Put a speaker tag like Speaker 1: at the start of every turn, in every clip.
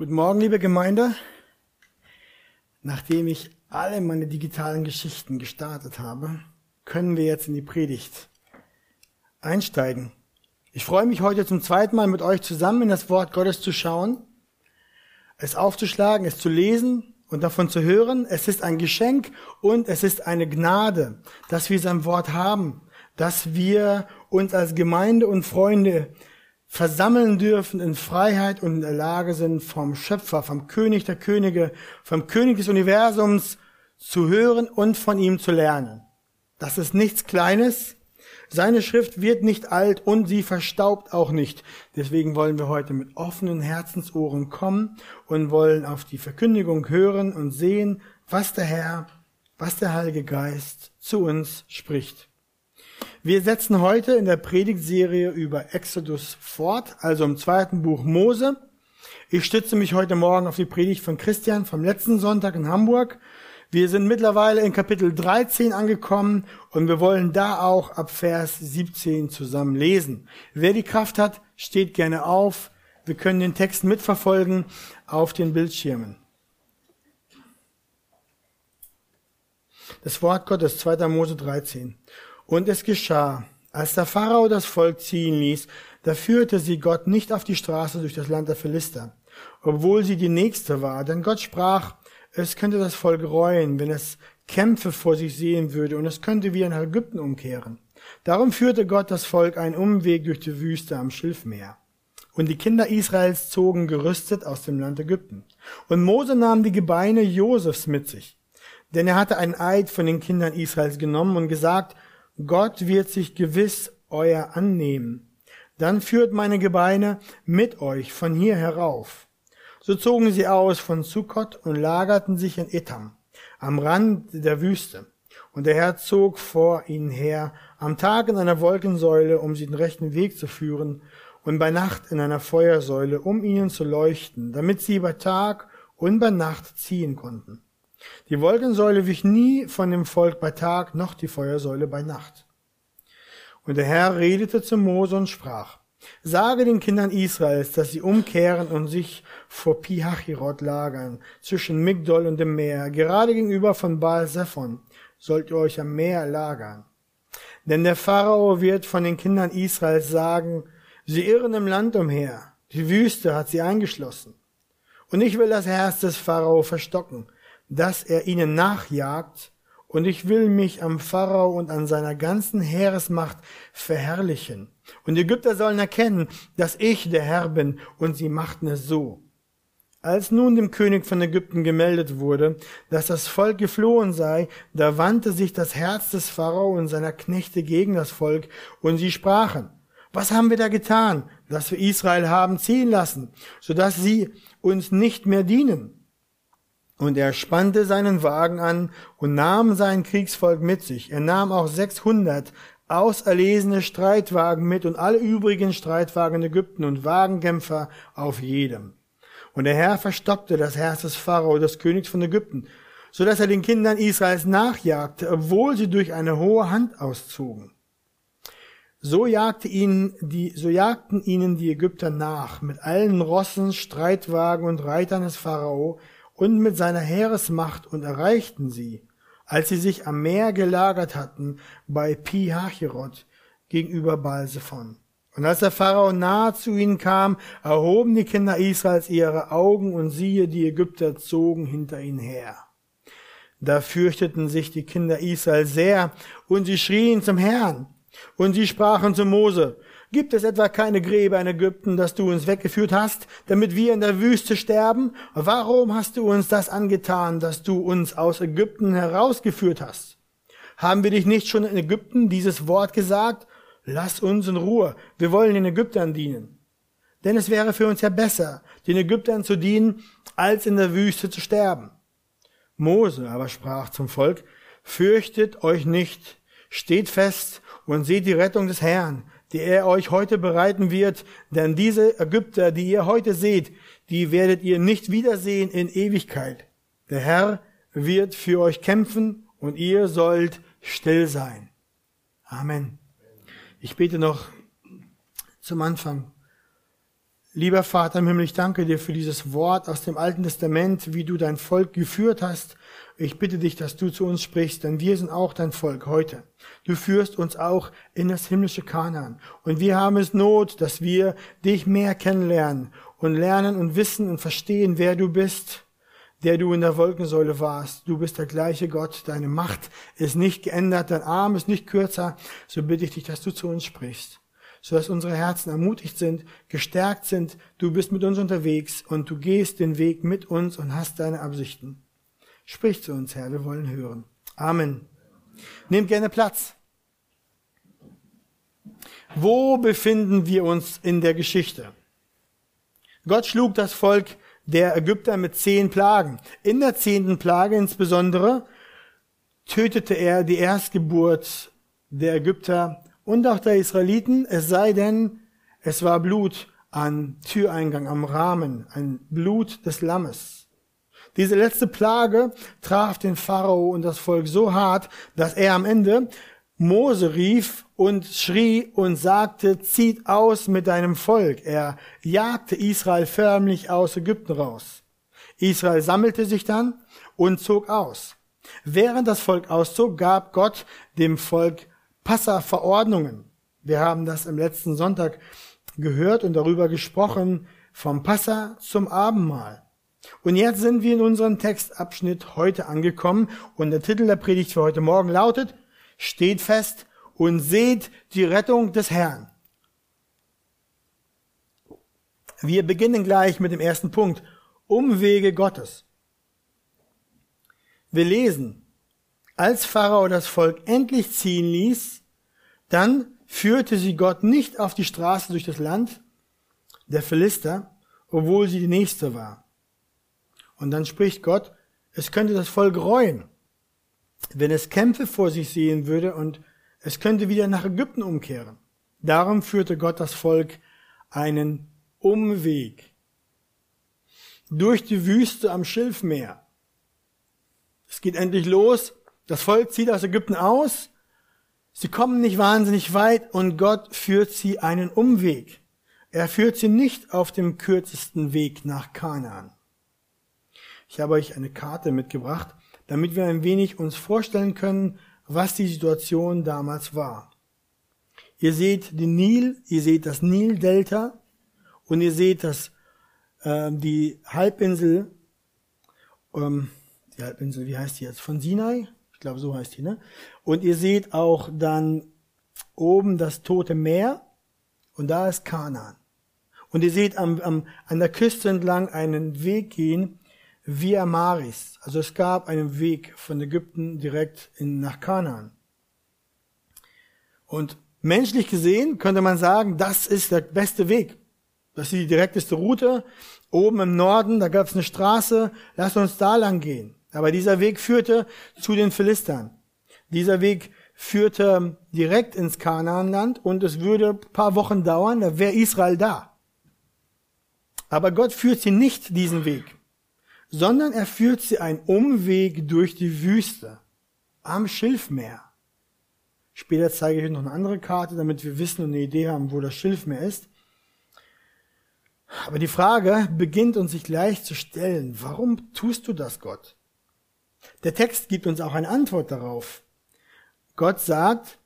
Speaker 1: Guten Morgen, liebe Gemeinde. Nachdem ich alle meine digitalen Geschichten gestartet habe, können wir jetzt in die Predigt einsteigen. Ich freue mich heute zum zweiten Mal mit euch zusammen in das Wort Gottes zu schauen, es aufzuschlagen, es zu lesen und davon zu hören. Es ist ein Geschenk und es ist eine Gnade, dass wir sein Wort haben, dass wir uns als Gemeinde und Freunde versammeln dürfen in Freiheit und in der Lage sind, vom Schöpfer, vom König der Könige, vom König des Universums zu hören und von ihm zu lernen. Das ist nichts Kleines. Seine Schrift wird nicht alt und sie verstaubt auch nicht. Deswegen wollen wir heute mit offenen Herzensohren kommen und wollen auf die Verkündigung hören und sehen, was der Herr, was der Heilige Geist zu uns spricht. Wir setzen heute in der Predigtserie über Exodus fort, also im zweiten Buch Mose. Ich stütze mich heute Morgen auf die Predigt von Christian vom letzten Sonntag in Hamburg. Wir sind mittlerweile in Kapitel 13 angekommen und wir wollen da auch ab Vers 17 zusammen lesen. Wer die Kraft hat, steht gerne auf. Wir können den Text mitverfolgen auf den Bildschirmen. Das Wort Gottes, 2. Mose 13. Und es geschah, als der Pharao das Volk ziehen ließ, da führte sie Gott nicht auf die Straße durch das Land der Philister, obwohl sie die nächste war, denn Gott sprach, es könnte das Volk reuen, wenn es Kämpfe vor sich sehen würde, und es könnte wie nach Ägypten umkehren. Darum führte Gott das Volk einen Umweg durch die Wüste am Schilfmeer. Und die Kinder Israels zogen gerüstet aus dem Land Ägypten. Und Mose nahm die Gebeine Josefs mit sich. Denn er hatte einen Eid von den Kindern Israels genommen und gesagt, Gott wird sich gewiss euer annehmen. Dann führt meine Gebeine mit euch von hier herauf. So zogen sie aus von Sukkot und lagerten sich in Etam, am Rand der Wüste. Und der Herr zog vor ihnen her, am Tag in einer Wolkensäule, um sie den rechten Weg zu führen, und bei Nacht in einer Feuersäule, um ihnen zu leuchten, damit sie bei Tag und bei Nacht ziehen konnten. Die Wolkensäule wich nie von dem Volk bei Tag, noch die Feuersäule bei Nacht. Und der Herr redete zu Mose und sprach, Sage den Kindern Israels, dass sie umkehren und sich vor Pihachirot lagern, zwischen Migdol und dem Meer, gerade gegenüber von Baal Zephon, sollt ihr euch am Meer lagern. Denn der Pharao wird von den Kindern Israels sagen, sie irren im Land umher, die Wüste hat sie eingeschlossen. Und ich will das Herz des Pharao verstocken, dass er ihnen nachjagt, und ich will mich am Pharao und an seiner ganzen Heeresmacht verherrlichen. Und die Ägypter sollen erkennen, dass ich der Herr bin, und sie machten es so. Als nun dem König von Ägypten gemeldet wurde, dass das Volk geflohen sei, da wandte sich das Herz des Pharao und seiner Knechte gegen das Volk, und sie sprachen, was haben wir da getan, dass wir Israel haben ziehen lassen, so dass sie uns nicht mehr dienen? Und er spannte seinen Wagen an und nahm sein Kriegsvolk mit sich. Er nahm auch 600 auserlesene Streitwagen mit und alle übrigen Streitwagen in Ägypten und Wagenkämpfer auf jedem. Und der Herr verstockte das Herz des Pharao, des Königs von Ägypten, so dass er den Kindern Israels nachjagte, obwohl sie durch eine hohe Hand auszogen. So jagte ihnen die, so jagten ihnen die Ägypter nach mit allen Rossen, Streitwagen und Reitern des Pharao, und mit seiner Heeresmacht und erreichten sie, als sie sich am Meer gelagert hatten, bei Pi Hachirot gegenüber Balsephon. Und als der Pharao nahe zu ihnen kam, erhoben die Kinder Israels ihre Augen und siehe, die Ägypter zogen hinter ihnen her. Da fürchteten sich die Kinder Israel sehr und sie schrien zum Herrn. Und sie sprachen zu Mose, Gibt es etwa keine Gräber in Ägypten, dass du uns weggeführt hast, damit wir in der Wüste sterben? Warum hast du uns das angetan, dass du uns aus Ägypten herausgeführt hast? Haben wir dich nicht schon in Ägypten dieses Wort gesagt? Lass uns in Ruhe, wir wollen den Ägyptern dienen. Denn es wäre für uns ja besser, den Ägyptern zu dienen, als in der Wüste zu sterben. Mose aber sprach zum Volk, Fürchtet euch nicht, steht fest und seht die Rettung des Herrn, die er euch heute bereiten wird, denn diese Ägypter, die ihr heute seht, die werdet ihr nicht wiedersehen in Ewigkeit. Der Herr wird für euch kämpfen und ihr sollt still sein. Amen. Ich bete noch zum Anfang. Lieber Vater im Himmel, ich danke dir für dieses Wort aus dem Alten Testament, wie du dein Volk geführt hast. Ich bitte dich, dass du zu uns sprichst, denn wir sind auch dein Volk heute. Du führst uns auch in das himmlische Kanaan. Und wir haben es Not, dass wir dich mehr kennenlernen und lernen und wissen und verstehen, wer du bist, der du in der Wolkensäule warst. Du bist der gleiche Gott. Deine Macht ist nicht geändert. Dein Arm ist nicht kürzer. So bitte ich dich, dass du zu uns sprichst so dass unsere Herzen ermutigt sind, gestärkt sind. Du bist mit uns unterwegs und du gehst den Weg mit uns und hast deine Absichten. Sprich zu uns, Herr, wir wollen hören. Amen. Nehmt gerne Platz. Wo befinden wir uns in der Geschichte? Gott schlug das Volk der Ägypter mit zehn Plagen. In der zehnten Plage insbesondere tötete er die Erstgeburt der Ägypter und auch der Israeliten, es sei denn, es war Blut an Türeingang, am Rahmen, ein Blut des Lammes. Diese letzte Plage traf den Pharao und das Volk so hart, dass er am Ende Mose rief und schrie und sagte, zieht aus mit deinem Volk. Er jagte Israel förmlich aus Ägypten raus. Israel sammelte sich dann und zog aus. Während das Volk auszog, gab Gott dem Volk Passa-Verordnungen. Wir haben das im letzten Sonntag gehört und darüber gesprochen, vom Passa zum Abendmahl. Und jetzt sind wir in unserem Textabschnitt heute angekommen und der Titel der Predigt für heute Morgen lautet, steht fest und seht die Rettung des Herrn. Wir beginnen gleich mit dem ersten Punkt, Umwege Gottes. Wir lesen, als Pharao das Volk endlich ziehen ließ, dann führte sie Gott nicht auf die Straße durch das Land der Philister, obwohl sie die nächste war. Und dann spricht Gott, es könnte das Volk reuen, wenn es Kämpfe vor sich sehen würde und es könnte wieder nach Ägypten umkehren. Darum führte Gott das Volk einen Umweg durch die Wüste am Schilfmeer. Es geht endlich los das Volk zieht aus Ägypten aus. Sie kommen nicht wahnsinnig weit und Gott führt sie einen Umweg. Er führt sie nicht auf dem kürzesten Weg nach Kanaan. Ich habe euch eine Karte mitgebracht, damit wir ein wenig uns vorstellen können, was die Situation damals war. Ihr seht den Nil, ihr seht das Nildelta und ihr seht das, äh, die Halbinsel, ähm, die Halbinsel, wie heißt die jetzt, von Sinai? Ich glaube, so heißt die, ne? Und ihr seht auch dann oben das Tote Meer und da ist Kanaan. Und ihr seht am, am, an der Küste entlang einen Weg gehen, via Maris. Also es gab einen Weg von Ägypten direkt in, nach Kanaan. Und menschlich gesehen könnte man sagen, das ist der beste Weg. Das ist die direkteste Route. Oben im Norden, da gab es eine Straße, lasst uns da lang gehen. Aber dieser Weg führte zu den Philistern. Dieser Weg führte direkt ins Kanaanland und es würde ein paar Wochen dauern, da wäre Israel da. Aber Gott führt sie nicht diesen Weg, sondern er führt sie einen Umweg durch die Wüste am Schilfmeer. Später zeige ich euch noch eine andere Karte, damit wir wissen und eine Idee haben, wo das Schilfmeer ist. Aber die Frage beginnt uns sich gleich zu stellen, warum tust du das, Gott? Der Text gibt uns auch eine Antwort darauf. Gott sagt,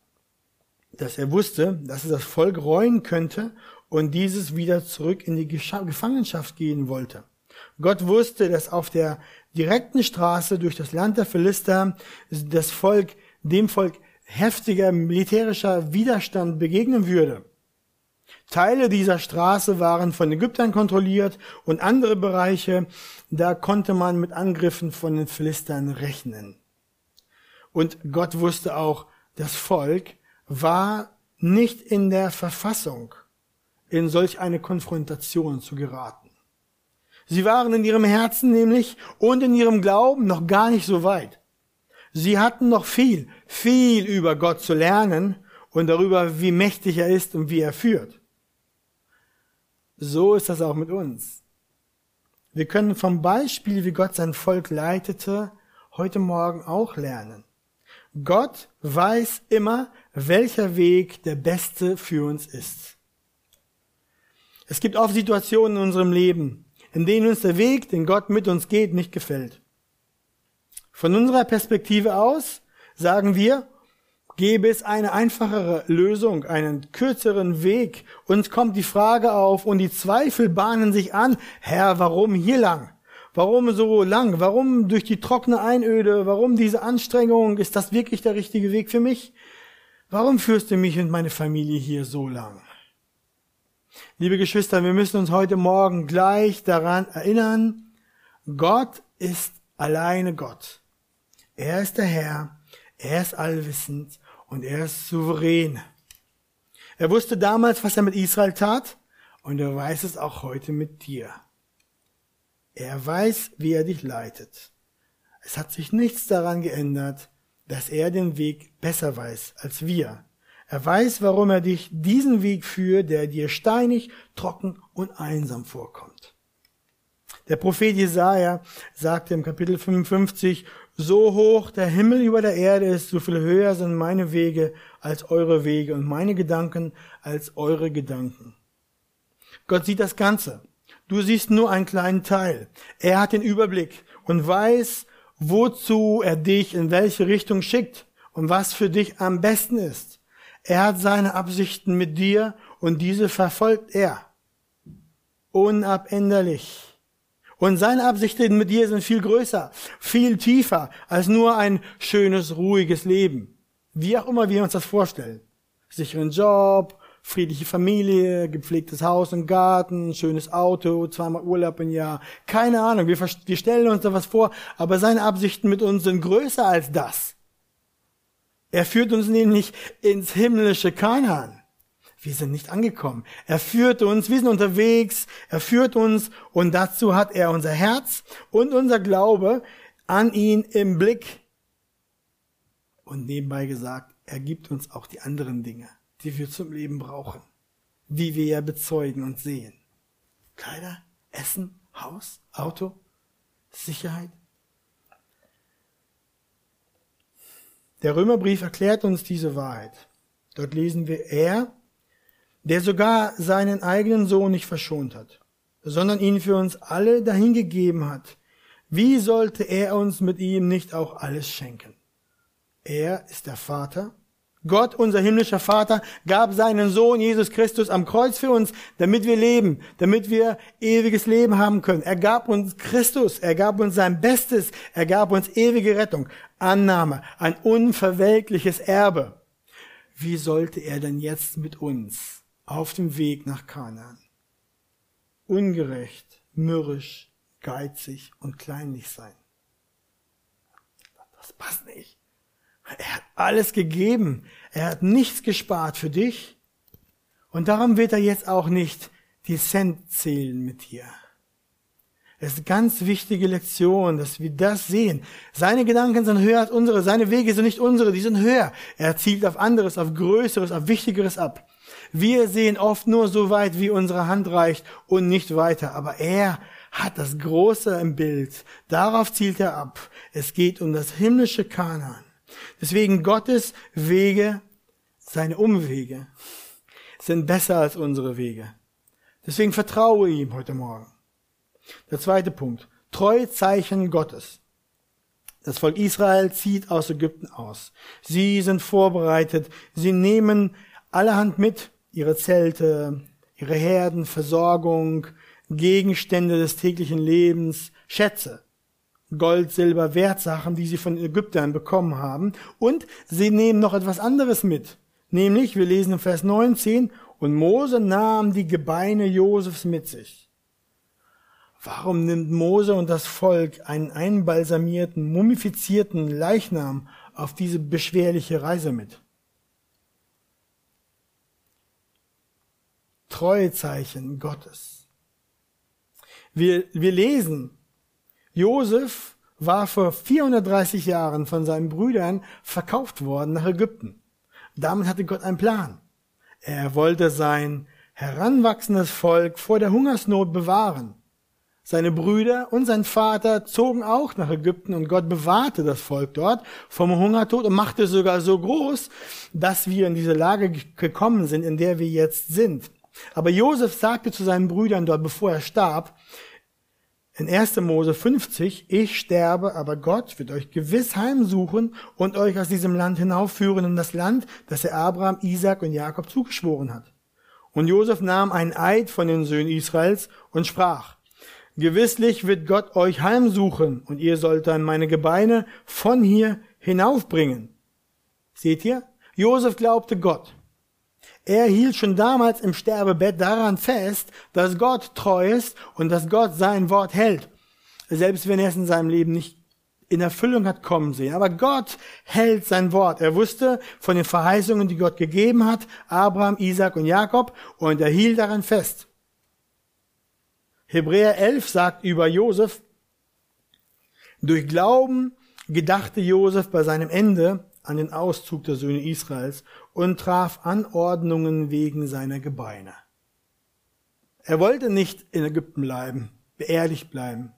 Speaker 1: dass er wusste, dass er das Volk reuen könnte und dieses wieder zurück in die Gefangenschaft gehen wollte. Gott wusste, dass auf der direkten Straße durch das Land der Philister das Volk, dem Volk heftiger militärischer Widerstand begegnen würde. Teile dieser Straße waren von Ägyptern kontrolliert und andere Bereiche, da konnte man mit Angriffen von den Philistern rechnen. Und Gott wusste auch, das Volk war nicht in der Verfassung, in solch eine Konfrontation zu geraten. Sie waren in ihrem Herzen nämlich und in ihrem Glauben noch gar nicht so weit. Sie hatten noch viel, viel über Gott zu lernen und darüber, wie mächtig er ist und wie er führt. So ist das auch mit uns. Wir können vom Beispiel, wie Gott sein Volk leitete, heute Morgen auch lernen. Gott weiß immer, welcher Weg der beste für uns ist. Es gibt oft Situationen in unserem Leben, in denen uns der Weg, den Gott mit uns geht, nicht gefällt. Von unserer Perspektive aus sagen wir, gäbe es eine einfachere Lösung, einen kürzeren Weg. Uns kommt die Frage auf und die Zweifel bahnen sich an, Herr, warum hier lang? Warum so lang? Warum durch die trockene Einöde? Warum diese Anstrengung? Ist das wirklich der richtige Weg für mich? Warum führst du mich und meine Familie hier so lang? Liebe Geschwister, wir müssen uns heute Morgen gleich daran erinnern, Gott ist alleine Gott. Er ist der Herr, er ist allwissend und er ist souverän. Er wusste damals, was er mit Israel tat und er weiß es auch heute mit dir. Er weiß, wie er dich leitet. Es hat sich nichts daran geändert, dass er den Weg besser weiß als wir. Er weiß, warum er dich diesen Weg führt, der dir steinig, trocken und einsam vorkommt. Der Prophet Jesaja sagte im Kapitel 55, so hoch der Himmel über der Erde ist, so viel höher sind meine Wege als eure Wege und meine Gedanken als eure Gedanken. Gott sieht das Ganze. Du siehst nur einen kleinen Teil. Er hat den Überblick und weiß, wozu er dich in welche Richtung schickt und was für dich am besten ist. Er hat seine Absichten mit dir und diese verfolgt er. Unabänderlich. Und seine Absichten mit dir sind viel größer, viel tiefer als nur ein schönes, ruhiges Leben. Wie auch immer wir uns das vorstellen. Sicheren Job, friedliche Familie, gepflegtes Haus und Garten, schönes Auto, zweimal Urlaub im Jahr. Keine Ahnung, wir, wir stellen uns da was vor, aber seine Absichten mit uns sind größer als das. Er führt uns nämlich ins himmlische Kanaan. Wir sind nicht angekommen. Er führt uns, wir sind unterwegs, er führt uns und dazu hat er unser Herz und unser Glaube an ihn im Blick. Und nebenbei gesagt, er gibt uns auch die anderen Dinge die wir zum Leben brauchen, wie wir ja bezeugen und sehen. Kleider, Essen, Haus, Auto, Sicherheit. Der Römerbrief erklärt uns diese Wahrheit. Dort lesen wir, er, der sogar seinen eigenen Sohn nicht verschont hat, sondern ihn für uns alle dahingegeben hat, wie sollte er uns mit ihm nicht auch alles schenken? Er ist der Vater, Gott, unser himmlischer Vater, gab seinen Sohn Jesus Christus am Kreuz für uns, damit wir leben, damit wir ewiges Leben haben können. Er gab uns Christus, er gab uns sein Bestes, er gab uns ewige Rettung, Annahme, ein unverwelkliches Erbe. Wie sollte er denn jetzt mit uns auf dem Weg nach Kanaan? Ungerecht, mürrisch, geizig und kleinlich sein. Das passt nicht. Er hat alles gegeben. Er hat nichts gespart für dich. Und darum wird er jetzt auch nicht die Cent zählen mit dir. Es ist eine ganz wichtige Lektion, dass wir das sehen. Seine Gedanken sind höher als unsere, seine Wege sind nicht unsere, die sind höher. Er zielt auf anderes, auf Größeres, auf Wichtigeres ab. Wir sehen oft nur so weit, wie unsere Hand reicht und nicht weiter. Aber er hat das Große im Bild. Darauf zielt er ab. Es geht um das himmlische Kanaan. Deswegen Gottes Wege, seine Umwege, sind besser als unsere Wege. Deswegen vertraue ihm heute Morgen. Der zweite Punkt. Treuzeichen Gottes. Das Volk Israel zieht aus Ägypten aus. Sie sind vorbereitet. Sie nehmen allerhand mit. Ihre Zelte, ihre Herden, Versorgung, Gegenstände des täglichen Lebens, Schätze. Gold, Silber, Wertsachen, die sie von Ägyptern bekommen haben. Und sie nehmen noch etwas anderes mit. Nämlich, wir lesen im Vers 19, und Mose nahm die Gebeine Josefs mit sich. Warum nimmt Mose und das Volk einen einbalsamierten, mumifizierten Leichnam auf diese beschwerliche Reise mit? Treuezeichen Gottes. Wir, wir lesen, Josef war vor 430 Jahren von seinen Brüdern verkauft worden nach Ägypten. Damit hatte Gott einen Plan. Er wollte sein heranwachsendes Volk vor der Hungersnot bewahren. Seine Brüder und sein Vater zogen auch nach Ägypten und Gott bewahrte das Volk dort vom Hungertod und machte es sogar so groß, dass wir in diese Lage gekommen sind, in der wir jetzt sind. Aber Josef sagte zu seinen Brüdern dort, bevor er starb, in 1. Mose 50, ich sterbe, aber Gott wird euch gewiss heimsuchen und euch aus diesem Land hinaufführen in das Land, das er Abraham, Isaac und Jakob zugeschworen hat. Und Josef nahm einen Eid von den Söhnen Israels und sprach, Gewisslich wird Gott euch heimsuchen und ihr sollt dann meine Gebeine von hier hinaufbringen. Seht ihr? Josef glaubte Gott. Er hielt schon damals im Sterbebett daran fest, dass Gott treu ist und dass Gott sein Wort hält. Selbst wenn er es in seinem Leben nicht in Erfüllung hat kommen sehen. Aber Gott hält sein Wort. Er wusste von den Verheißungen, die Gott gegeben hat, Abraham, Isaac und Jakob, und er hielt daran fest. Hebräer 11 sagt über Josef, durch Glauben gedachte Josef bei seinem Ende an den Auszug der Söhne Israels und traf Anordnungen wegen seiner Gebeine. Er wollte nicht in Ägypten bleiben, beerdigt bleiben.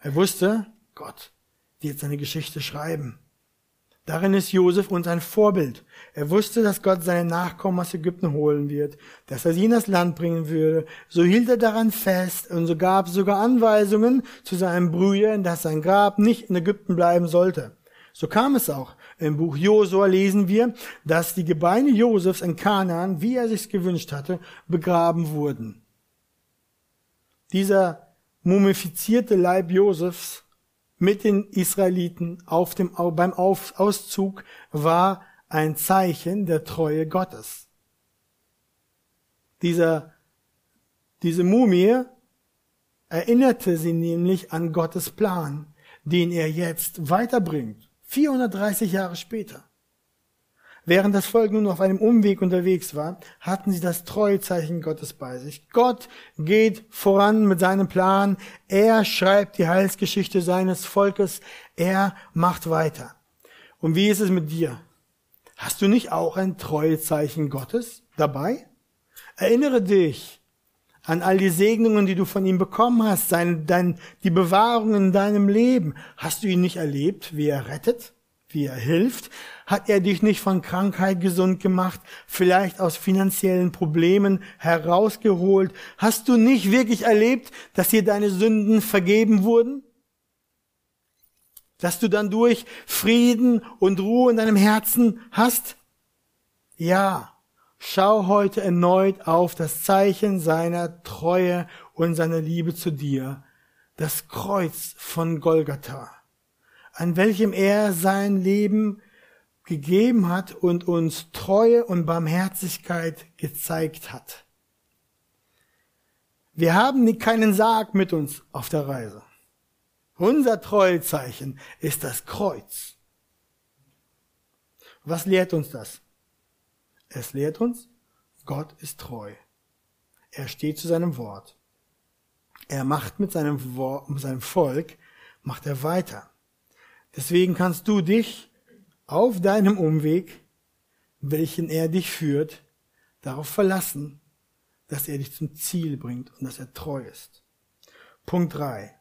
Speaker 1: Er wusste, Gott wird seine Geschichte schreiben. Darin ist Josef uns ein Vorbild. Er wusste, dass Gott seine Nachkommen aus Ägypten holen wird, dass er sie in das Land bringen würde. So hielt er daran fest und so gab sogar Anweisungen zu seinen Brüdern, dass sein Grab nicht in Ägypten bleiben sollte. So kam es auch. Im Buch Josua lesen wir, dass die Gebeine Josefs in Kanaan, wie er sich's gewünscht hatte, begraben wurden. Dieser mumifizierte Leib Josefs mit den Israeliten auf dem, beim Auszug war ein Zeichen der Treue Gottes. Dieser, diese Mumie erinnerte sie nämlich an Gottes Plan, den er jetzt weiterbringt. 430 Jahre später. Während das Volk nun auf einem Umweg unterwegs war, hatten sie das Treuezeichen Gottes bei sich. Gott geht voran mit seinem Plan. Er schreibt die Heilsgeschichte seines Volkes. Er macht weiter. Und wie ist es mit dir? Hast du nicht auch ein Treuezeichen Gottes dabei? Erinnere dich an all die Segnungen, die du von ihm bekommen hast, seine, dein, die Bewahrung in deinem Leben. Hast du ihn nicht erlebt, wie er rettet, wie er hilft? Hat er dich nicht von Krankheit gesund gemacht, vielleicht aus finanziellen Problemen herausgeholt? Hast du nicht wirklich erlebt, dass dir deine Sünden vergeben wurden? Dass du dann durch Frieden und Ruhe in deinem Herzen hast? Ja, Schau heute erneut auf das Zeichen seiner Treue und seiner Liebe zu dir, das Kreuz von Golgatha, an welchem er sein Leben gegeben hat und uns Treue und Barmherzigkeit gezeigt hat. Wir haben keinen Sarg mit uns auf der Reise. Unser Treuezeichen ist das Kreuz. Was lehrt uns das? Es lehrt uns, Gott ist treu. Er steht zu seinem Wort. Er macht mit seinem, Wort, mit seinem Volk, macht er weiter. Deswegen kannst du dich auf deinem Umweg, welchen er dich führt, darauf verlassen, dass er dich zum Ziel bringt und dass er treu ist. Punkt drei: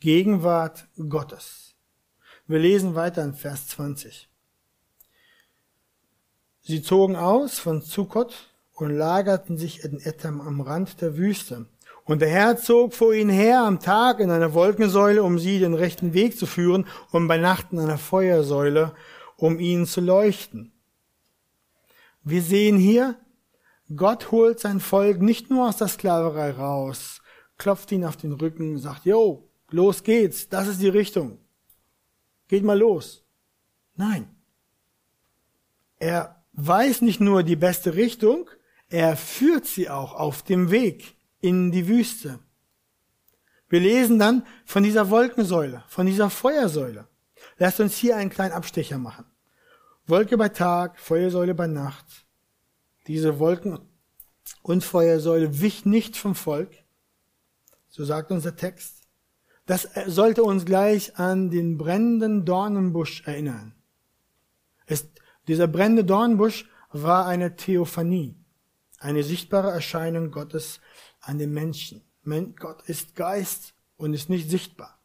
Speaker 1: Gegenwart Gottes. Wir lesen weiter in Vers 20. Sie zogen aus von Zukkot und lagerten sich in Etam am Rand der Wüste. Und der Herr zog vor ihnen her am Tag in einer Wolkensäule, um sie den rechten Weg zu führen, und bei Nacht in einer Feuersäule, um ihnen zu leuchten. Wir sehen hier, Gott holt sein Volk nicht nur aus der Sklaverei raus, klopft ihn auf den Rücken, sagt, Jo, los geht's, das ist die Richtung. Geht mal los. Nein. Er weiß nicht nur die beste Richtung, er führt sie auch auf dem Weg in die Wüste. Wir lesen dann von dieser Wolkensäule, von dieser Feuersäule. Lasst uns hier einen kleinen Abstecher machen. Wolke bei Tag, Feuersäule bei Nacht. Diese Wolken und Feuersäule wich nicht vom Volk. So sagt unser Text. Das sollte uns gleich an den brennenden Dornenbusch erinnern. Es dieser brennende Dornbusch war eine Theophanie, eine sichtbare Erscheinung Gottes an den Menschen. Gott ist Geist und ist nicht sichtbar.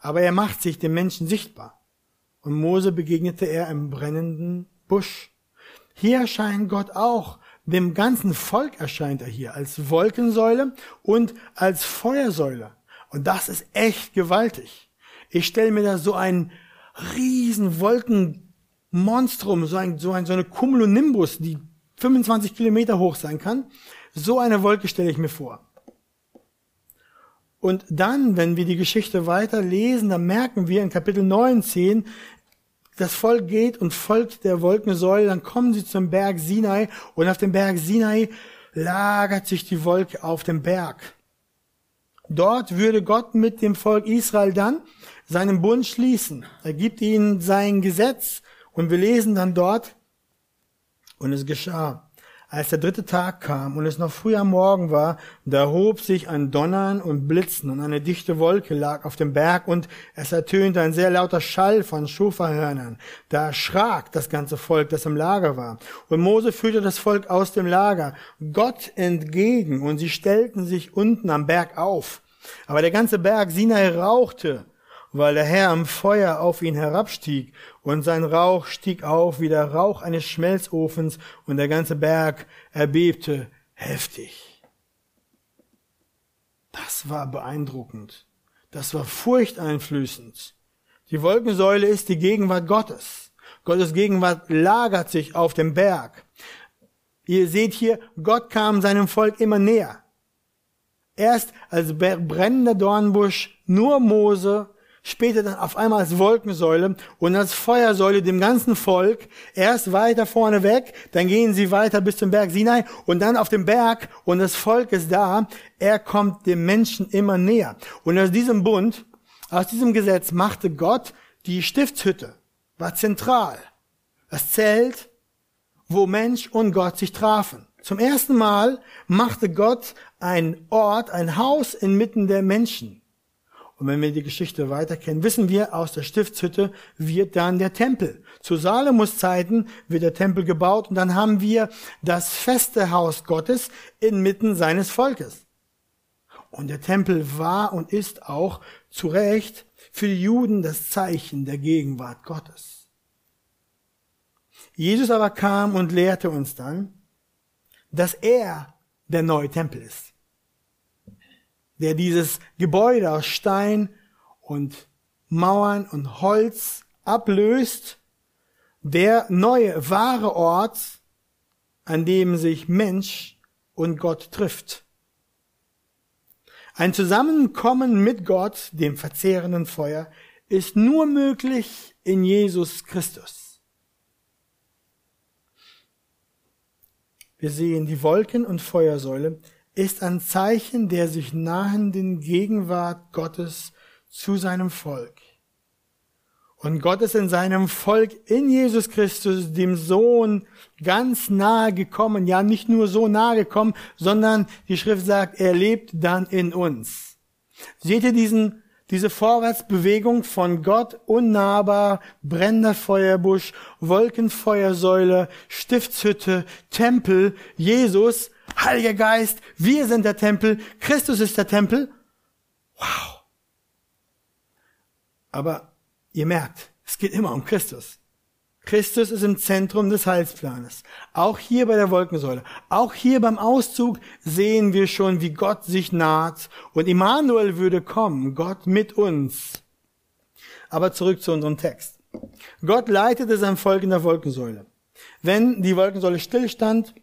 Speaker 1: Aber er macht sich dem Menschen sichtbar. Und Mose begegnete er im brennenden Busch. Hier erscheint Gott auch dem ganzen Volk erscheint er hier als Wolkensäule und als Feuersäule. Und das ist echt gewaltig. Ich stelle mir da so ein riesen Wolkenmonstrum, so, ein, so, ein, so eine Cumulonimbus, die 25 Kilometer hoch sein kann. So eine Wolke stelle ich mir vor. Und dann, wenn wir die Geschichte weiter lesen, dann merken wir in Kapitel 19, das Volk geht und folgt der Wolkensäule, dann kommen sie zum Berg Sinai und auf dem Berg Sinai lagert sich die Wolke auf dem Berg. Dort würde Gott mit dem Volk Israel dann seinen Bund schließen. Er gibt ihnen sein Gesetz und wir lesen dann dort, und es geschah. Als der dritte Tag kam und es noch früh am Morgen war, da hob sich ein Donnern und Blitzen und eine dichte Wolke lag auf dem Berg und es ertönte ein sehr lauter Schall von Schofahörnern. Da erschrak das ganze Volk, das im Lager war. Und Mose führte das Volk aus dem Lager Gott entgegen und sie stellten sich unten am Berg auf. Aber der ganze Berg Sinai rauchte weil der Herr am Feuer auf ihn herabstieg, und sein Rauch stieg auf wie der Rauch eines Schmelzofens, und der ganze Berg erbebte heftig. Das war beeindruckend. Das war furchteinflößend. Die Wolkensäule ist die Gegenwart Gottes. Gottes Gegenwart lagert sich auf dem Berg. Ihr seht hier, Gott kam seinem Volk immer näher. Erst als brennender Dornbusch nur Mose später dann auf einmal als Wolkensäule und als Feuersäule dem ganzen Volk, erst weiter vorne weg, dann gehen sie weiter bis zum Berg Sinai und dann auf dem Berg und das Volk ist da, er kommt dem Menschen immer näher. Und aus diesem Bund, aus diesem Gesetz machte Gott die Stiftshütte, war zentral, das Zelt, wo Mensch und Gott sich trafen. Zum ersten Mal machte Gott ein Ort, ein Haus inmitten der Menschen. Und wenn wir die Geschichte weiter kennen, wissen wir, aus der Stiftshütte wird dann der Tempel. Zu Salomos Zeiten wird der Tempel gebaut und dann haben wir das feste Haus Gottes inmitten seines Volkes. Und der Tempel war und ist auch zu Recht für die Juden das Zeichen der Gegenwart Gottes. Jesus aber kam und lehrte uns dann, dass er der neue Tempel ist der dieses Gebäude aus Stein und Mauern und Holz ablöst, der neue, wahre Ort, an dem sich Mensch und Gott trifft. Ein Zusammenkommen mit Gott, dem verzehrenden Feuer, ist nur möglich in Jesus Christus. Wir sehen die Wolken- und Feuersäule ist ein Zeichen der sich nahenden Gegenwart Gottes zu seinem Volk. Und Gott ist in seinem Volk in Jesus Christus, dem Sohn, ganz nahe gekommen. Ja, nicht nur so nahe gekommen, sondern die Schrift sagt, er lebt dann in uns. Seht ihr diesen, diese Vorwärtsbewegung von Gott unnahbar, brennender Feuerbusch, Wolkenfeuersäule, Stiftshütte, Tempel, Jesus, Heiliger Geist, wir sind der Tempel, Christus ist der Tempel. Wow. Aber ihr merkt, es geht immer um Christus. Christus ist im Zentrum des Heilsplanes. Auch hier bei der Wolkensäule, auch hier beim Auszug sehen wir schon, wie Gott sich naht und Immanuel würde kommen, Gott mit uns. Aber zurück zu unserem Text. Gott leitete sein Volk in der Wolkensäule. Wenn die Wolkensäule stillstand,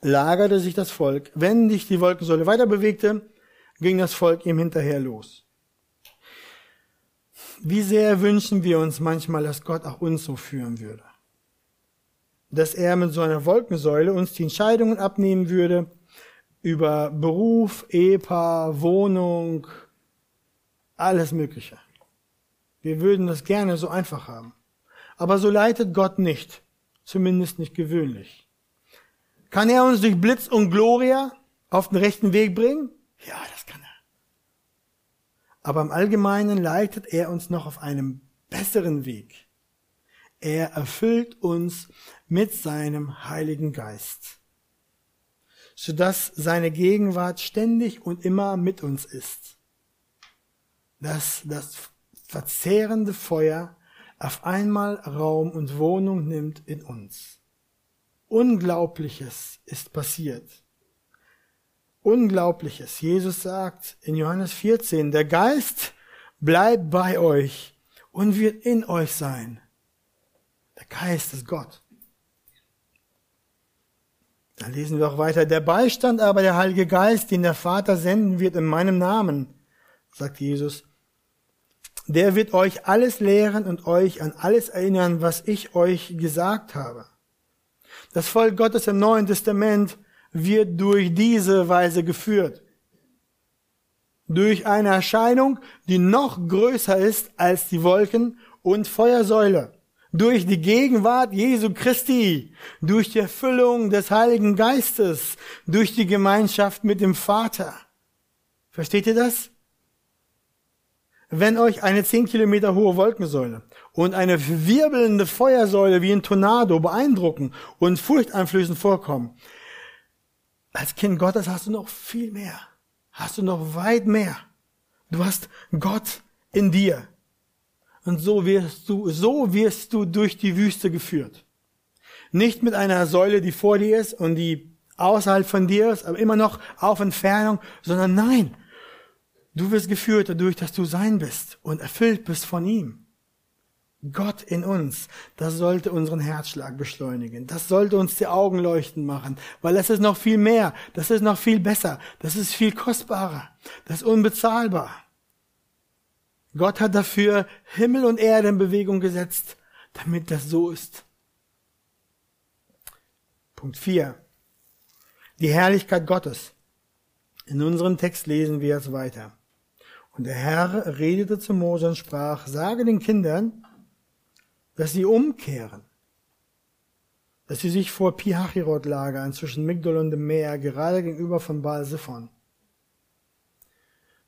Speaker 1: lagerte sich das Volk. Wenn sich die Wolkensäule weiter bewegte, ging das Volk ihm hinterher los. Wie sehr wünschen wir uns manchmal, dass Gott auch uns so führen würde. Dass er mit so einer Wolkensäule uns die Entscheidungen abnehmen würde über Beruf, Ehepaar, Wohnung, alles Mögliche. Wir würden das gerne so einfach haben. Aber so leitet Gott nicht, zumindest nicht gewöhnlich. Kann er uns durch Blitz und Gloria auf den rechten Weg bringen? Ja, das kann er. Aber im Allgemeinen leitet er uns noch auf einem besseren Weg. Er erfüllt uns mit seinem Heiligen Geist, sodass seine Gegenwart ständig und immer mit uns ist. Dass das verzehrende Feuer auf einmal Raum und Wohnung nimmt in uns. Unglaubliches ist passiert. Unglaubliches. Jesus sagt in Johannes 14, der Geist bleibt bei euch und wird in euch sein. Der Geist ist Gott. Dann lesen wir auch weiter. Der Beistand aber, der Heilige Geist, den der Vater senden wird in meinem Namen, sagt Jesus, der wird euch alles lehren und euch an alles erinnern, was ich euch gesagt habe. Das Volk Gottes im Neuen Testament wird durch diese Weise geführt. Durch eine Erscheinung, die noch größer ist als die Wolken und Feuersäule. Durch die Gegenwart Jesu Christi, durch die Erfüllung des Heiligen Geistes, durch die Gemeinschaft mit dem Vater. Versteht ihr das? wenn euch eine zehn Kilometer hohe Wolkensäule und eine wirbelnde Feuersäule wie ein Tornado beeindrucken und furchteinflößend vorkommen, als Kind Gottes hast du noch viel mehr. Hast du noch weit mehr. Du hast Gott in dir. Und so wirst du, so wirst du durch die Wüste geführt. Nicht mit einer Säule, die vor dir ist und die außerhalb von dir ist, aber immer noch auf Entfernung, sondern nein, Du wirst geführt dadurch, dass du sein bist und erfüllt bist von ihm. Gott in uns, das sollte unseren Herzschlag beschleunigen. Das sollte uns die Augen leuchten machen, weil es ist noch viel mehr, das ist noch viel besser, das ist viel kostbarer, das ist unbezahlbar. Gott hat dafür Himmel und Erde in Bewegung gesetzt, damit das so ist. Punkt 4. Die Herrlichkeit Gottes. In unserem Text lesen wir es weiter. Und der Herr redete zu Mose und sprach, sage den Kindern, dass sie umkehren, dass sie sich vor Pihachirot lagern, zwischen Migdol und dem Meer, gerade gegenüber von Baal Siphon.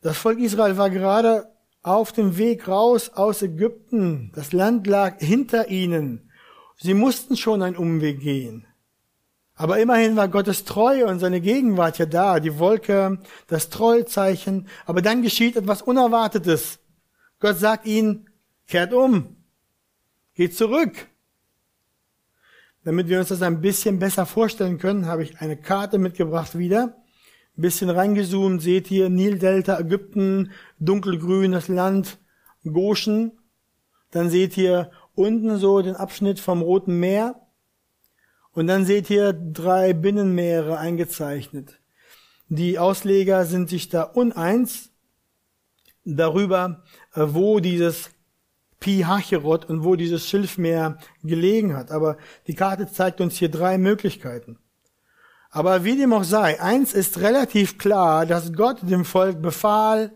Speaker 1: Das Volk Israel war gerade auf dem Weg raus aus Ägypten. Das Land lag hinter ihnen. Sie mussten schon einen Umweg gehen. Aber immerhin war Gottes Treue und seine Gegenwart ja da, die Wolke, das Treuezeichen. Aber dann geschieht etwas Unerwartetes. Gott sagt ihnen, kehrt um, geht zurück. Damit wir uns das ein bisschen besser vorstellen können, habe ich eine Karte mitgebracht wieder. Ein bisschen reingezoomt, seht ihr Nildelta, Ägypten, dunkelgrün das Land, Goshen. Dann seht ihr unten so den Abschnitt vom Roten Meer. Und dann seht ihr drei Binnenmeere eingezeichnet. Die Ausleger sind sich da uneins darüber, wo dieses Pi Hacherot und wo dieses Schilfmeer gelegen hat. Aber die Karte zeigt uns hier drei Möglichkeiten. Aber wie dem auch sei, eins ist relativ klar, dass Gott dem Volk befahl,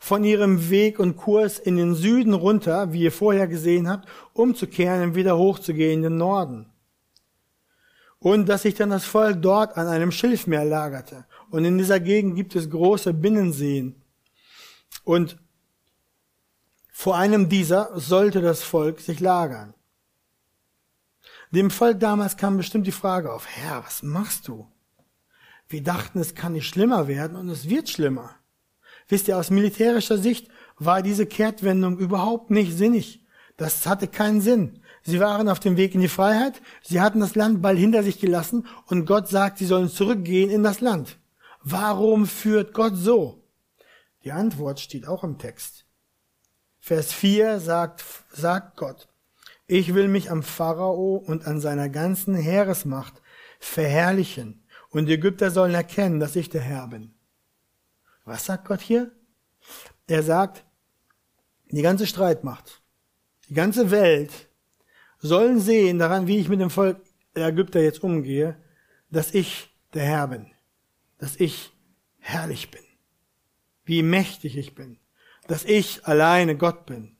Speaker 1: von ihrem Weg und Kurs in den Süden runter, wie ihr vorher gesehen habt, umzukehren und wieder hochzugehen in den Norden und dass sich dann das Volk dort an einem Schilfmeer lagerte. Und in dieser Gegend gibt es große Binnenseen. Und vor einem dieser sollte das Volk sich lagern. Dem Volk damals kam bestimmt die Frage auf, Herr, was machst du? Wir dachten, es kann nicht schlimmer werden und es wird schlimmer. Wisst ihr, aus militärischer Sicht war diese Kehrtwendung überhaupt nicht sinnig. Das hatte keinen Sinn. Sie waren auf dem Weg in die Freiheit, sie hatten das Land bald hinter sich gelassen und Gott sagt, sie sollen zurückgehen in das Land. Warum führt Gott so? Die Antwort steht auch im Text. Vers 4 sagt, sagt Gott, ich will mich am Pharao und an seiner ganzen Heeresmacht verherrlichen und die Ägypter sollen erkennen, dass ich der Herr bin. Was sagt Gott hier? Er sagt, die ganze Streitmacht, die ganze Welt sollen sehen daran, wie ich mit dem Volk der Ägypter jetzt umgehe, dass ich der Herr bin, dass ich herrlich bin, wie mächtig ich bin, dass ich alleine Gott bin.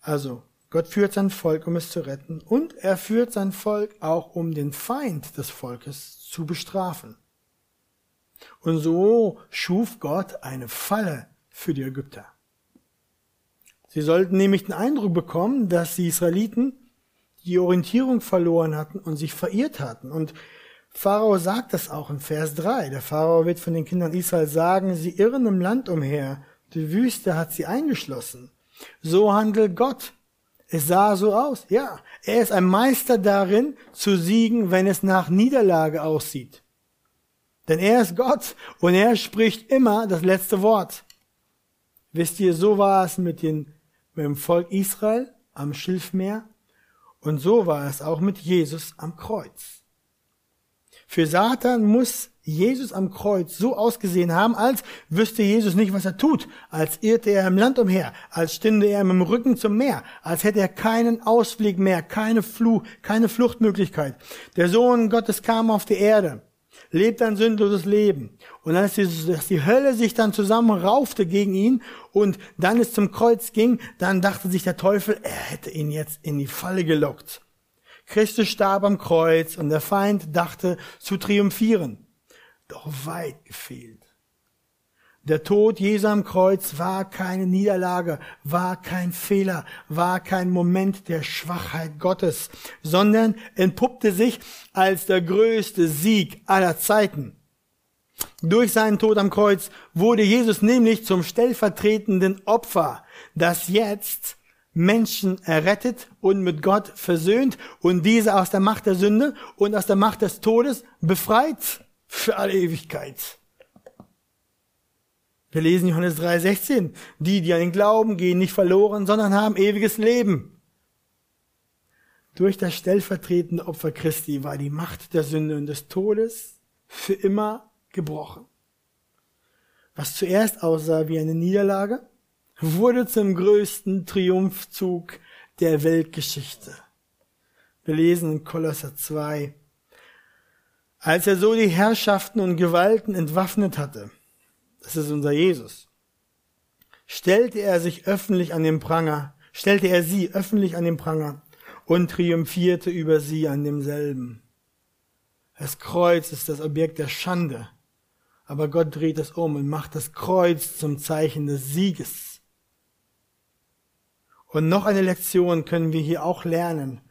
Speaker 1: Also, Gott führt sein Volk, um es zu retten, und er führt sein Volk auch, um den Feind des Volkes zu bestrafen. Und so schuf Gott eine Falle für die Ägypter. Sie sollten nämlich den Eindruck bekommen, dass die Israeliten die Orientierung verloren hatten und sich verirrt hatten. Und Pharao sagt das auch in Vers 3. Der Pharao wird von den Kindern Israel sagen, sie irren im Land umher. Die Wüste hat sie eingeschlossen. So handelt Gott. Es sah so aus. Ja, er ist ein Meister darin, zu siegen, wenn es nach Niederlage aussieht. Denn er ist Gott und er spricht immer das letzte Wort. Wisst ihr, so war es mit, den, mit dem Volk Israel am Schilfmeer und so war es auch mit Jesus am Kreuz. Für Satan muss Jesus am Kreuz so ausgesehen haben, als wüsste Jesus nicht, was er tut, als irrte er im Land umher, als stünde er mit dem Rücken zum Meer, als hätte er keinen Ausweg mehr, keine, Fluch, keine Fluchtmöglichkeit. Der Sohn Gottes kam auf die Erde, lebt ein sündloses Leben. Und als die, dass die Hölle sich dann zusammenraufte gegen ihn und dann es zum Kreuz ging, dann dachte sich der Teufel, er hätte ihn jetzt in die Falle gelockt. Christus starb am Kreuz und der Feind dachte zu triumphieren doch weit gefehlt. Der Tod Jesu am Kreuz war keine Niederlage, war kein Fehler, war kein Moment der Schwachheit Gottes, sondern entpuppte sich als der größte Sieg aller Zeiten. Durch seinen Tod am Kreuz wurde Jesus nämlich zum stellvertretenden Opfer, das jetzt Menschen errettet und mit Gott versöhnt und diese aus der Macht der Sünde und aus der Macht des Todes befreit für alle Ewigkeit. Wir lesen Johannes 3,16. Die, die an den Glauben gehen, nicht verloren, sondern haben ewiges Leben. Durch das stellvertretende Opfer Christi war die Macht der Sünde und des Todes für immer gebrochen. Was zuerst aussah wie eine Niederlage, wurde zum größten Triumphzug der Weltgeschichte. Wir lesen in Kolosser 2, als er so die Herrschaften und Gewalten entwaffnet hatte, das ist unser Jesus, stellte er sich öffentlich an den Pranger, stellte er sie öffentlich an den Pranger und triumphierte über sie an demselben. Das Kreuz ist das Objekt der Schande, aber Gott dreht es um und macht das Kreuz zum Zeichen des Sieges. Und noch eine Lektion können wir hier auch lernen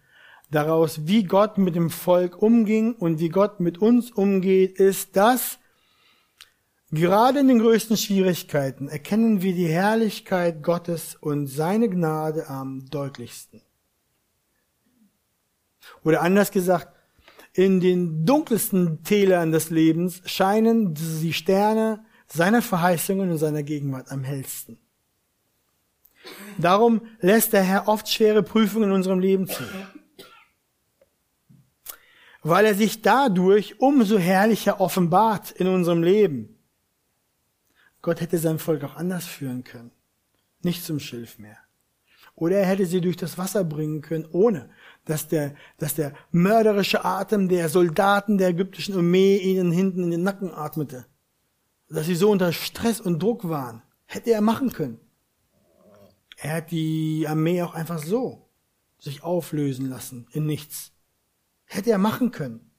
Speaker 1: daraus, wie Gott mit dem Volk umging und wie Gott mit uns umgeht, ist, dass gerade in den größten Schwierigkeiten erkennen wir die Herrlichkeit Gottes und seine Gnade am deutlichsten. Oder anders gesagt, in den dunkelsten Tälern des Lebens scheinen die Sterne seiner Verheißungen und seiner Gegenwart am hellsten. Darum lässt der Herr oft schwere Prüfungen in unserem Leben zu weil er sich dadurch umso herrlicher offenbart in unserem Leben. Gott hätte sein Volk auch anders führen können. Nicht zum Schilfmeer. Oder er hätte sie durch das Wasser bringen können, ohne dass der, dass der mörderische Atem der Soldaten der ägyptischen Armee ihnen hinten in den Nacken atmete. Dass sie so unter Stress und Druck waren. Hätte er machen können. Er hat die Armee auch einfach so sich auflösen lassen in nichts. Hätte er machen können.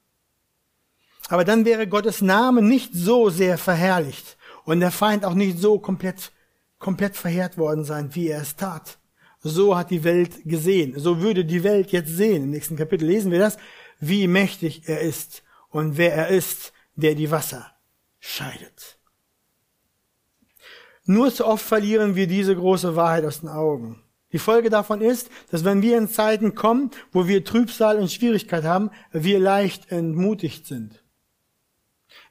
Speaker 1: Aber dann wäre Gottes Name nicht so sehr verherrlicht und der Feind auch nicht so komplett, komplett verheert worden sein, wie er es tat. So hat die Welt gesehen. So würde die Welt jetzt sehen. Im nächsten Kapitel lesen wir das, wie mächtig er ist und wer er ist, der die Wasser scheidet. Nur zu oft verlieren wir diese große Wahrheit aus den Augen. Die Folge davon ist, dass wenn wir in Zeiten kommen, wo wir Trübsal und Schwierigkeit haben, wir leicht entmutigt sind.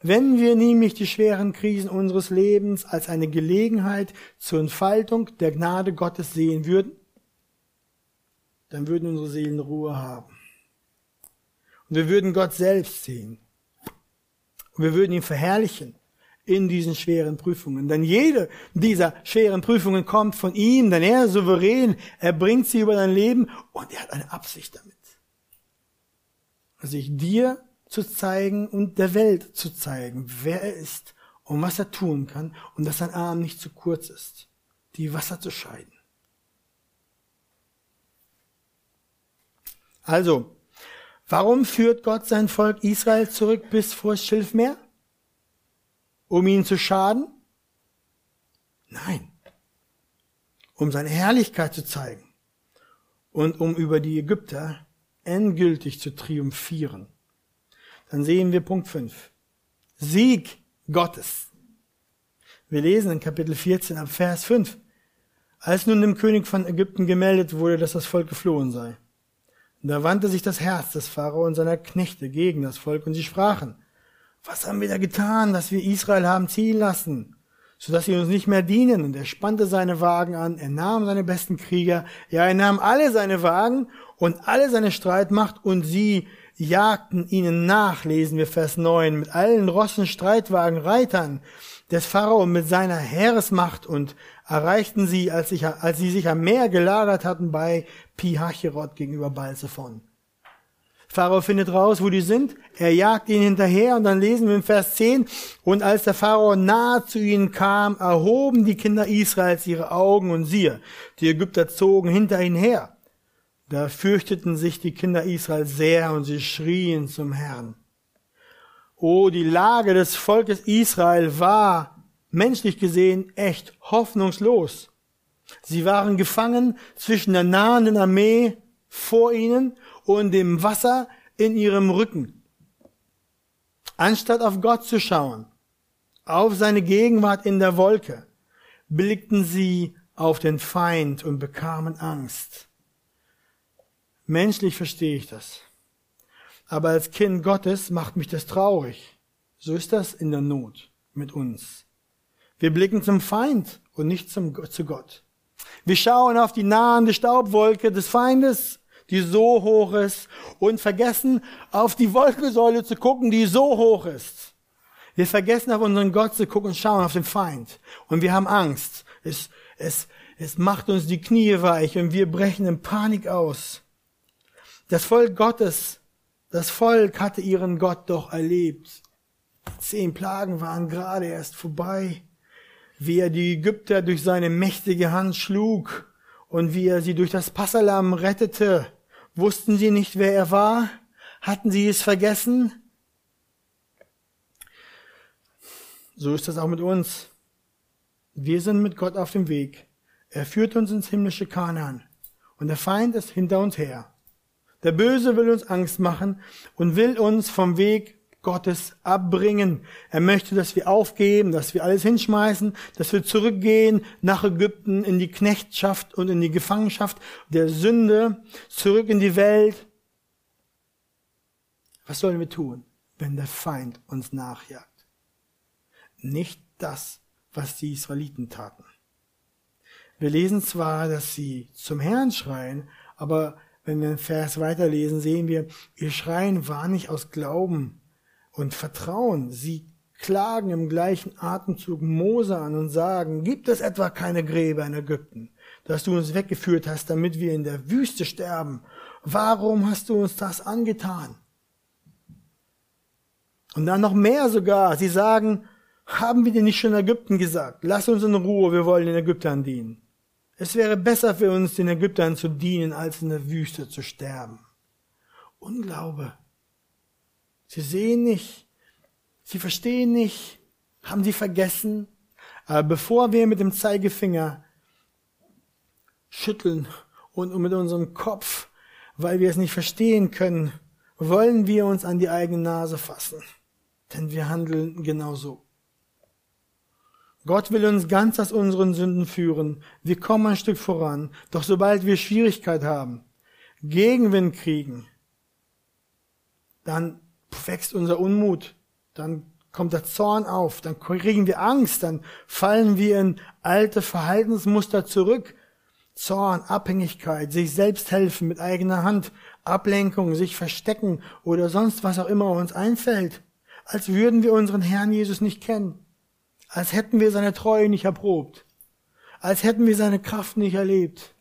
Speaker 1: Wenn wir nämlich die schweren Krisen unseres Lebens als eine Gelegenheit zur Entfaltung der Gnade Gottes sehen würden, dann würden unsere Seelen Ruhe haben. Und wir würden Gott selbst sehen. Und wir würden ihn verherrlichen in diesen schweren Prüfungen. Denn jede dieser schweren Prüfungen kommt von ihm, denn er ist souverän, er bringt sie über dein Leben und er hat eine Absicht damit. Sich dir zu zeigen und der Welt zu zeigen, wer er ist und was er tun kann und dass sein Arm nicht zu kurz ist, die Wasser zu scheiden. Also, warum führt Gott sein Volk Israel zurück bis vor Schilfmeer? Um ihn zu schaden? Nein, um seine Herrlichkeit zu zeigen und um über die Ägypter endgültig zu triumphieren. Dann sehen wir Punkt 5. Sieg Gottes. Wir lesen in Kapitel 14 ab Vers 5. Als nun dem König von Ägypten gemeldet wurde, dass das Volk geflohen sei. Da wandte sich das Herz des Pharao und seiner Knechte gegen das Volk und sie sprachen, was haben wir da getan, dass wir Israel haben ziehen lassen, so dass sie uns nicht mehr dienen? Und er spannte seine Wagen an, er nahm seine besten Krieger, ja, er nahm alle seine Wagen und alle seine Streitmacht und sie jagten ihnen nach, lesen wir Vers 9, mit allen Rossen, Streitwagen, Reitern des Pharao mit seiner Heeresmacht und erreichten sie, als, sich, als sie sich am Meer gelagert hatten bei Pihacherot gegenüber Balzephon. Pharao findet raus, wo die sind. Er jagt ihnen hinterher und dann lesen wir im Vers 10, und als der Pharao nahe zu ihnen kam, erhoben die Kinder Israels ihre Augen und siehe, die Ägypter zogen hinter ihnen her. Da fürchteten sich die Kinder Israels sehr und sie schrien zum Herrn. Oh, die Lage des Volkes Israel war menschlich gesehen echt hoffnungslos. Sie waren gefangen zwischen der nahenden Armee vor ihnen und dem Wasser in ihrem Rücken. Anstatt auf Gott zu schauen, auf seine Gegenwart in der Wolke, blickten sie auf den Feind und bekamen Angst. Menschlich verstehe ich das. Aber als Kind Gottes macht mich das traurig. So ist das in der Not mit uns. Wir blicken zum Feind und nicht zum, zu Gott. Wir schauen auf die nahende Staubwolke des Feindes die so hoch ist, und vergessen, auf die Wolkensäule zu gucken, die so hoch ist. Wir vergessen, auf unseren Gott zu gucken und schauen auf den Feind. Und wir haben Angst. Es, es, es macht uns die Knie weich und wir brechen in Panik aus. Das Volk Gottes, das Volk hatte ihren Gott doch erlebt. Zehn Plagen waren gerade erst vorbei. Wie er die Ägypter durch seine mächtige Hand schlug und wie er sie durch das Passalam rettete Wussten sie nicht, wer er war? Hatten sie es vergessen? So ist das auch mit uns. Wir sind mit Gott auf dem Weg. Er führt uns ins himmlische Kanaan. Und der Feind ist hinter uns her. Der Böse will uns Angst machen und will uns vom Weg Gottes abbringen. Er möchte, dass wir aufgeben, dass wir alles hinschmeißen, dass wir zurückgehen nach Ägypten in die Knechtschaft und in die Gefangenschaft der Sünde, zurück in die Welt. Was sollen wir tun, wenn der Feind uns nachjagt? Nicht das, was die Israeliten taten. Wir lesen zwar, dass sie zum Herrn schreien, aber wenn wir den Vers weiterlesen, sehen wir, ihr Schreien war nicht aus Glauben, und Vertrauen. Sie klagen im gleichen Atemzug Mose an und sagen, gibt es etwa keine Gräber in Ägypten, dass du uns weggeführt hast, damit wir in der Wüste sterben? Warum hast du uns das angetan? Und dann noch mehr sogar. Sie sagen, haben wir dir nicht schon Ägypten gesagt? Lass uns in Ruhe, wir wollen den Ägyptern dienen. Es wäre besser für uns, den Ägyptern zu dienen, als in der Wüste zu sterben. Unglaube. Sie sehen nicht, sie verstehen nicht, haben sie vergessen. Aber bevor wir mit dem Zeigefinger schütteln und mit unserem Kopf, weil wir es nicht verstehen können, wollen wir uns an die eigene Nase fassen. Denn wir handeln genauso. Gott will uns ganz aus unseren Sünden führen. Wir kommen ein Stück voran. Doch sobald wir Schwierigkeit haben, Gegenwind kriegen, dann wächst unser Unmut, dann kommt der Zorn auf, dann kriegen wir Angst, dann fallen wir in alte Verhaltensmuster zurück. Zorn, Abhängigkeit, sich selbst helfen mit eigener Hand, Ablenkung, sich verstecken oder sonst was auch immer uns einfällt, als würden wir unseren Herrn Jesus nicht kennen, als hätten wir seine Treue nicht erprobt, als hätten wir seine Kraft nicht erlebt.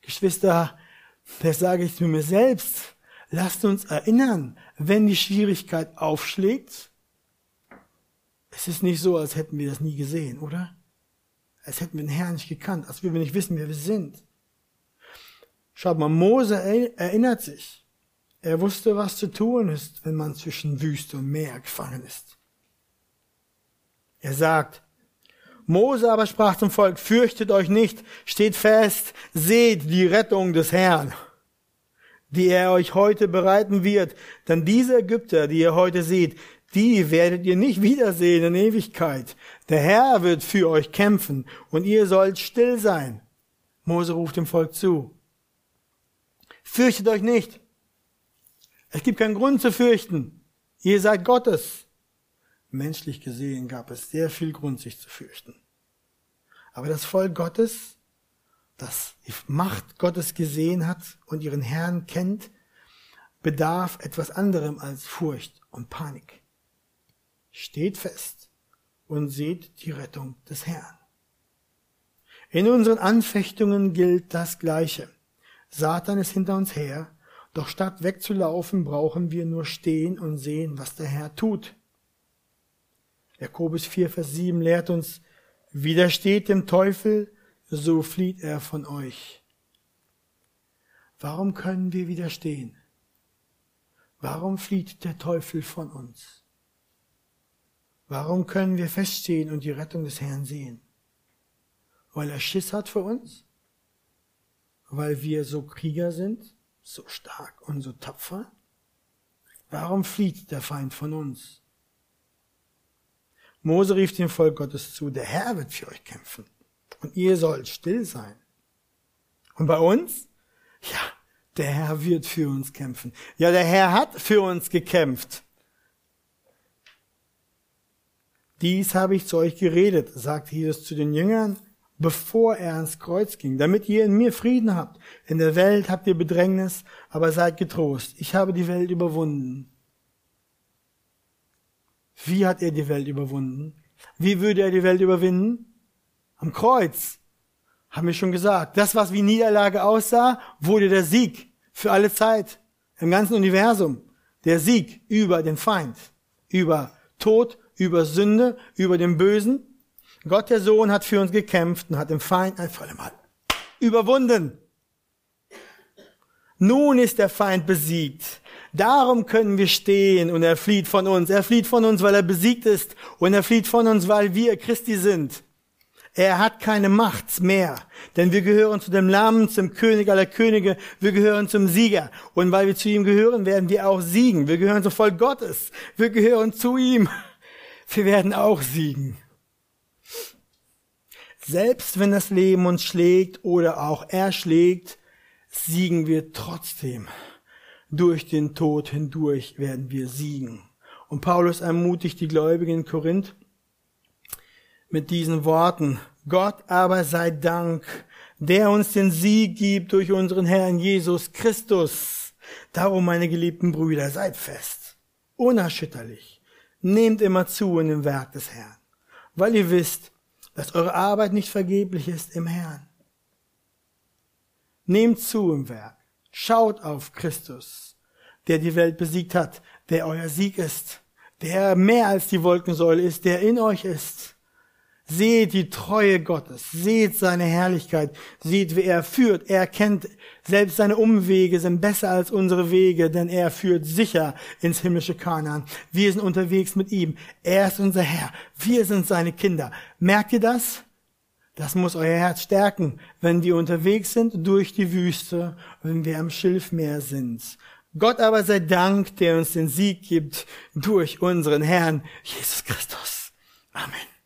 Speaker 1: Geschwister, das sage ich zu mir selbst, Lasst uns erinnern, wenn die Schwierigkeit aufschlägt, es ist nicht so, als hätten wir das nie gesehen, oder? Als hätten wir den Herrn nicht gekannt, als würden wir nicht wissen, wer wir sind. Schaut mal, Mose erinnert sich. Er wusste, was zu tun ist, wenn man zwischen Wüste und Meer gefangen ist. Er sagt, Mose aber sprach zum Volk, fürchtet euch nicht, steht fest, seht die Rettung des Herrn die er euch heute bereiten wird. Denn diese Ägypter, die ihr heute seht, die werdet ihr nicht wiedersehen in Ewigkeit. Der Herr wird für euch kämpfen und ihr sollt still sein. Mose ruft dem Volk zu. Fürchtet euch nicht. Es gibt keinen Grund zu fürchten. Ihr seid Gottes. Menschlich gesehen gab es sehr viel Grund, sich zu fürchten. Aber das Volk Gottes, das die Macht Gottes gesehen hat und ihren Herrn kennt, bedarf etwas anderem als Furcht und Panik. Steht fest und seht die Rettung des Herrn. In unseren Anfechtungen gilt das Gleiche. Satan ist hinter uns her, doch statt wegzulaufen, brauchen wir nur stehen und sehen, was der Herr tut. Jakobus 4, Vers 7 lehrt uns, widersteht dem Teufel, so flieht er von euch. Warum können wir widerstehen? Warum flieht der Teufel von uns? Warum können wir feststehen und die Rettung des Herrn sehen? Weil er Schiss hat für uns? Weil wir so Krieger sind, so stark und so tapfer? Warum flieht der Feind von uns? Mose rief dem Volk Gottes zu, der Herr wird für euch kämpfen und ihr sollt still sein. Und bei uns? Ja, der Herr wird für uns kämpfen. Ja, der Herr hat für uns gekämpft. Dies habe ich zu euch geredet, sagt Jesus zu den Jüngern, bevor er ans Kreuz ging, damit ihr in mir Frieden habt. In der Welt habt ihr Bedrängnis, aber seid getrost. Ich habe die Welt überwunden. Wie hat er die Welt überwunden? Wie würde er die Welt überwinden? Am Kreuz. Haben wir schon gesagt. Das, was wie Niederlage aussah, wurde der Sieg für alle Zeit. Im ganzen Universum. Der Sieg über den Feind. Über Tod, über Sünde, über den Bösen. Gott der Sohn hat für uns gekämpft und hat den Feind ein für Mal überwunden. Nun ist der Feind besiegt. Darum können wir stehen und er flieht von uns. Er flieht von uns, weil er besiegt ist und er flieht von uns, weil wir Christi sind. Er hat keine Macht mehr, denn wir gehören zu dem Lamm, zum König aller Könige, wir gehören zum Sieger. Und weil wir zu ihm gehören, werden wir auch siegen. Wir gehören zum Volk Gottes, wir gehören zu ihm. Wir werden auch siegen. Selbst wenn das Leben uns schlägt oder auch erschlägt, siegen wir trotzdem. Durch den Tod hindurch werden wir siegen. Und Paulus ermutigt die Gläubigen in Korinth mit diesen Worten. Gott aber sei Dank, der uns den Sieg gibt durch unseren Herrn Jesus Christus. Darum, meine geliebten Brüder, seid fest, unerschütterlich, nehmt immer zu in dem Werk des Herrn, weil ihr wisst, dass eure Arbeit nicht vergeblich ist im Herrn. Nehmt zu im Werk. Schaut auf Christus, der die Welt besiegt hat, der euer Sieg ist, der mehr als die Wolkensäule ist, der in euch ist. Seht die Treue Gottes, seht seine Herrlichkeit, seht, wie er führt. Er kennt, selbst seine Umwege sind besser als unsere Wege, denn er führt sicher ins himmlische Kanaan. Wir sind unterwegs mit ihm. Er ist unser Herr. Wir sind seine Kinder. Merkt ihr das? Das muss euer Herz stärken, wenn wir unterwegs sind durch die Wüste, wenn wir am Schilfmeer sind. Gott aber sei Dank, der uns den Sieg gibt durch unseren Herrn Jesus Christus. Amen.